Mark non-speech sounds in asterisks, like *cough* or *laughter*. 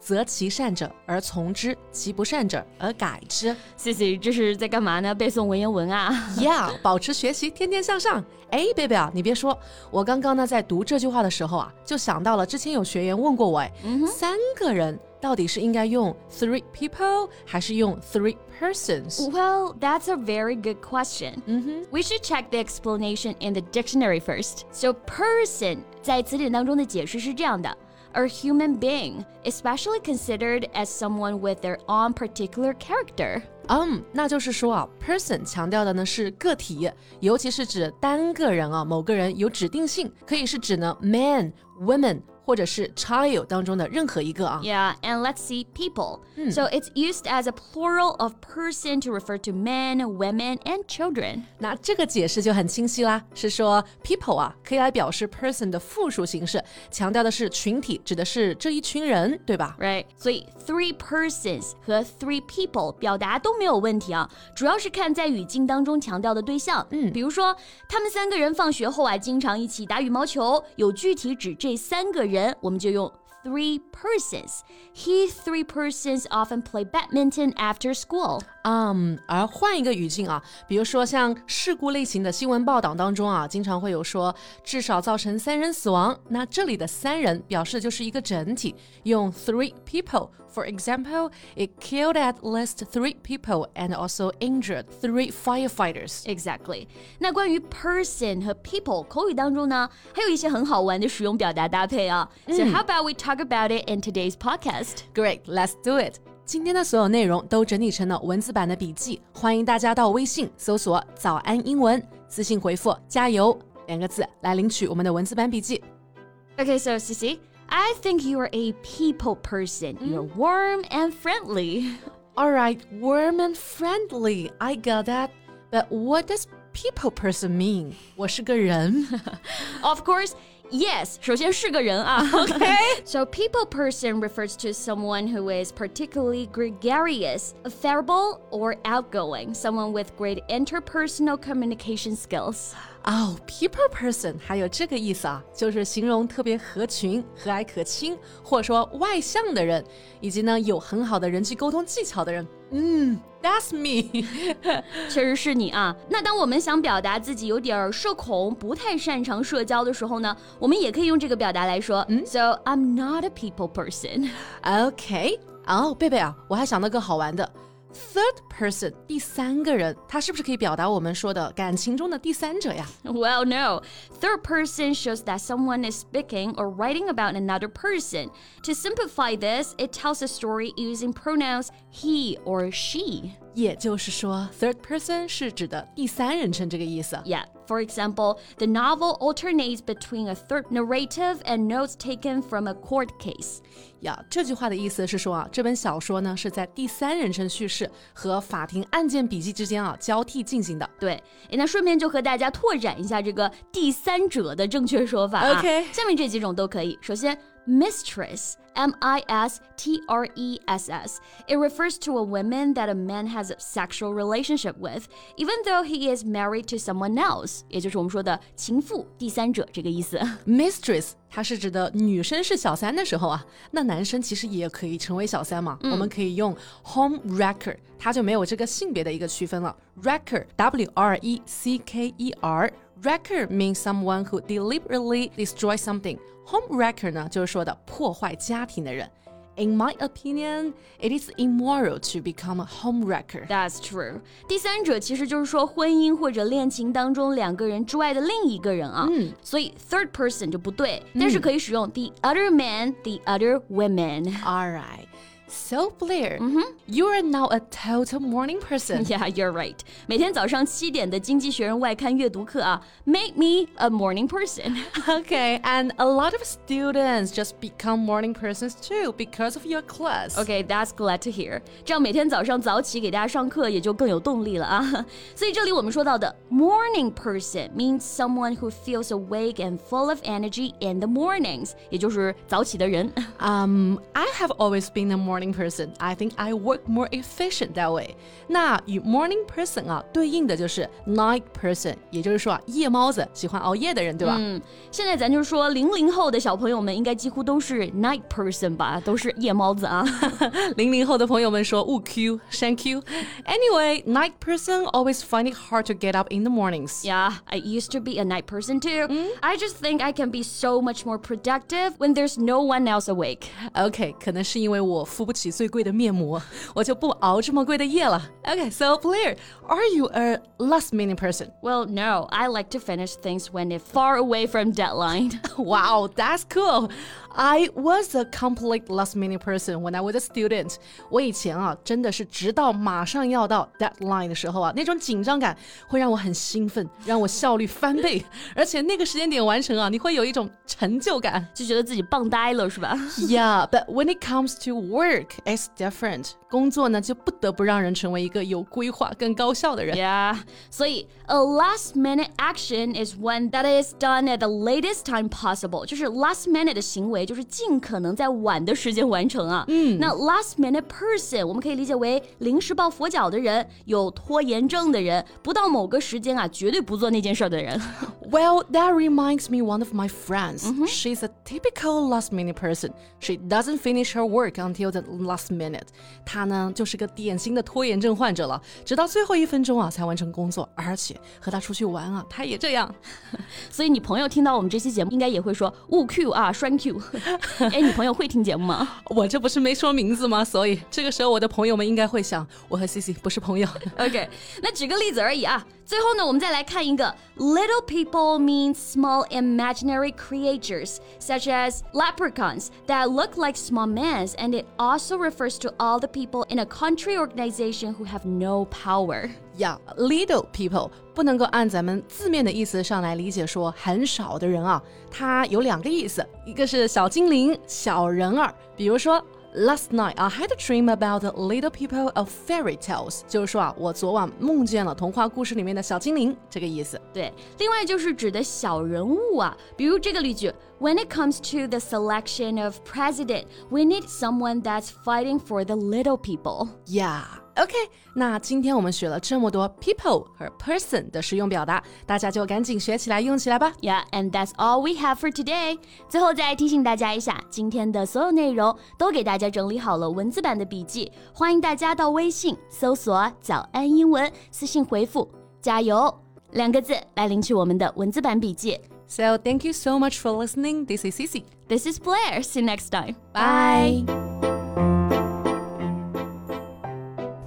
择其善者而从之，其不善者而改之。谢谢，这是在干嘛呢？背诵文言文啊？Yeah，保持学习，天天向上。哎，贝贝啊，你别说，我刚刚呢在读这句话的时候啊，就想到了之前有学员问过我，哎，三个人到底是应该用 three people 还是用 three persons? Well, that's a very good question. We should check the explanation in the dictionary first. So, person 在词典当中的解释是这样的。a human being, especially considered as someone with their own particular character. 嗯，那就是说啊，person 强调的呢是个体，尤其是指单个人啊，某个人有指定性，可以是指呢 man、women 或者是 child 当中的任何一个啊。Yeah, and let's see people. So it's used as a plural of person to refer to men, women, and children. 那这个解释就很清晰啦，是说 people 啊可以来表示 person 的复数形式，强调的是群体，指的是这一群人，对吧？Right. 所以 three persons 和 three people 表达都没有问题啊，主要是看在语境当中强调的对象。嗯，比如说他们三个人放学后啊，经常一起打羽毛球，有具体指这三个人。 人，我们就用 three persons. He three persons often play badminton after school. 嗯，而换一个语境啊，比如说像事故类型的新闻报道当中啊，经常会有说至少造成三人死亡。那这里的三人表示就是一个整体，用 three people。For example, it killed at least three people and also injured three firefighters. Exactly. 那关于 person 和 people 口语当中呢，还有一些很好玩的使用表达搭配啊。So how about we talk about it in today's podcast? Great, let's do it. 今天的所有内容都整理成了文字版的笔记，欢迎大家到微信搜索“早安英文”，私信回复“加油”两个字来领取我们的文字版笔记。Okay, so Cici, I think you are a people person. You're warm and friendly. *laughs* All right, warm and friendly. I got that. But what does people person mean? 我是个人。*laughs* Of course. Yes，首先是个人啊。Okay. *laughs* so people person refers to someone who is particularly gregarious, affable, or outgoing, someone with great interpersonal communication skills. 哦、oh,，people person 还有这个意思啊，就是形容特别合群、和蔼可亲，或者说外向的人，以及呢有很好的人际沟通技巧的人。嗯，That's me，*laughs* 确实是你啊。那当我们想表达自己有点社恐、不太擅长社交的时候呢，我们也可以用这个表达来说。嗯，So I'm not a people person. OK，哦，贝贝啊，我还想到个好玩的。Third person，第三个人，它是不是可以表达我们说的感情中的第三者呀？Well, no. Third person shows that someone is speaking or writing about another person. To simplify this, it tells a story using pronouns he or she. 也就是说，third person 是指的第三人称这个意思。Yeah. For example, the novel alternates between a third narrative and notes taken from a court case. 呀，这句话的意思是说啊，这本小说呢是在第三人称叙事和法庭案件笔记之间啊交替进行的。对，那顺便就和大家拓展一下这个第三者的正确说法啊。OK，下面这几种都可以。首先。mistress, M I S T R E S S. It refers to a woman that a man has a sexual relationship with, even though he is married to someone else. 也就是我们说的情妇、第三者这个意思。Mistress，它是指的女生是小三的时候啊，那男生其实也可以成为小三嘛。嗯、我们可以用 *laughs* home wrecker，它就没有这个性别的一个区分了。Wrecker，W R E C K E R。 Wrecker means someone who deliberately destroys something. Home wrecker 呢，就是说的破坏家庭的人。In my opinion, it is immoral to become a home wrecker. That's true. 第三者其实就是说婚姻或者恋情当中两个人之外的另一个人啊。嗯，所以 third person 就不对，但是可以使用 the other man, the other women. All right. So Blair, you are now a total morning person. *laughs* Yeah, you're right. 每天早上七点的《经济学人》外刊阅读课啊，make me a morning person. *laughs* Okay, and a lot of students just become morning persons too because of your class. Okay, that's glad to hear. 这样每天早上早起给大家上课也就更有动力了啊。所以这里我们说到的 *laughs* morning person means someone who feels awake and full of energy in the mornings，也就是早起的人。 Um, I have always been a morning morning person. I think I work more efficient that way. 那与 morning person 啊对应的就是 night person，也就是说啊夜猫子，喜欢熬夜的人，对吧？嗯，现在咱就说零零后的小朋友们应该几乎都是 night person 吧，都是夜猫子啊。零零后的朋友们说误 *laughs* Q 栓 Q。Anyway, night person always find it hard to get up in the mornings. Yeah, I used to be a night person too. Mm? I just think I can be so much more productive when there's no one else awake. Okay，可能是因为我父。不起最贵的面膜，我就不熬这么贵的夜了。OK，so、Blair, are you a last minute person? Well, no, I like to finish things when it's far away from deadline. *laughs* Wow, that's cool. I was a complete last minute person when I was a student. 我以前啊，真的是直到马上要到 deadline 的时候啊，那种紧张感会让我很兴奋，让我效率翻倍，而且那个时间点完成啊，你会有一种成就感。就觉得自己棒呆了，是吧？ Yeah, *laughs* but when it comes to work, it's different. 工作呢，就不得不让人成为一个有规划、更高效的人。 Yeah. 所以 a last minute action is one that is done at the latest time possible. 就是 last minute 的行为， 就是尽可能在晚的时间完成啊。嗯。那 last minute person 我们可以理解为临时抱佛脚的人，有拖延症的人，不到某个时间啊，绝对不做那件事儿的人。Well, that reminds me one of my friends. She's a typical last minute person. She doesn't finish her work until the last minute. 她呢，就是个典型的拖延症患者了，直到最后一分钟啊才完成工作。而且和她出去玩啊，她也这样。所以你朋友听到我们这期节目，应该也会说勿 Q 啊，栓 Q。*laughs* 哎，你朋友会听节目吗？*laughs* 我这不是没说名字吗？所以这个时候我的朋友们应该会想，我和 C C 不是朋友。*laughs* OK，那举个例子而已啊。最后呢，我们再来看一个 little people means small imaginary creatures such as leprechauns that look like small men, and it also refers to all the people in a country organization who have no power. 呀、little people 不能够按咱们字面的意思上来理解，说很少的人啊，它有两个意思，一个是小精灵、小人儿，比如说。 Last night I had a dream about the little people of fairy tales，就是说啊，我昨晚梦见了童话故事里面的小精灵，这个意思。对，另外就是指的小人物啊，比如这个例句：When it comes to the selection of president, we need someone that's fighting for the little people. Yeah, OK。那今天我们学了这么多 people 和 person 的实用表达，大家就赶紧学起来，用起来吧。 Yeah, and that's all we have for today. 最后再提醒大家一下，今天的所有内容都给大家整理好了文字版的笔记，欢迎大家到微信搜索“早安英文”，私信回复“加油”两个字来领取我们的文字版笔记。 So thank you so much for listening. This is Cici. This is Blair. See you next time. Bye.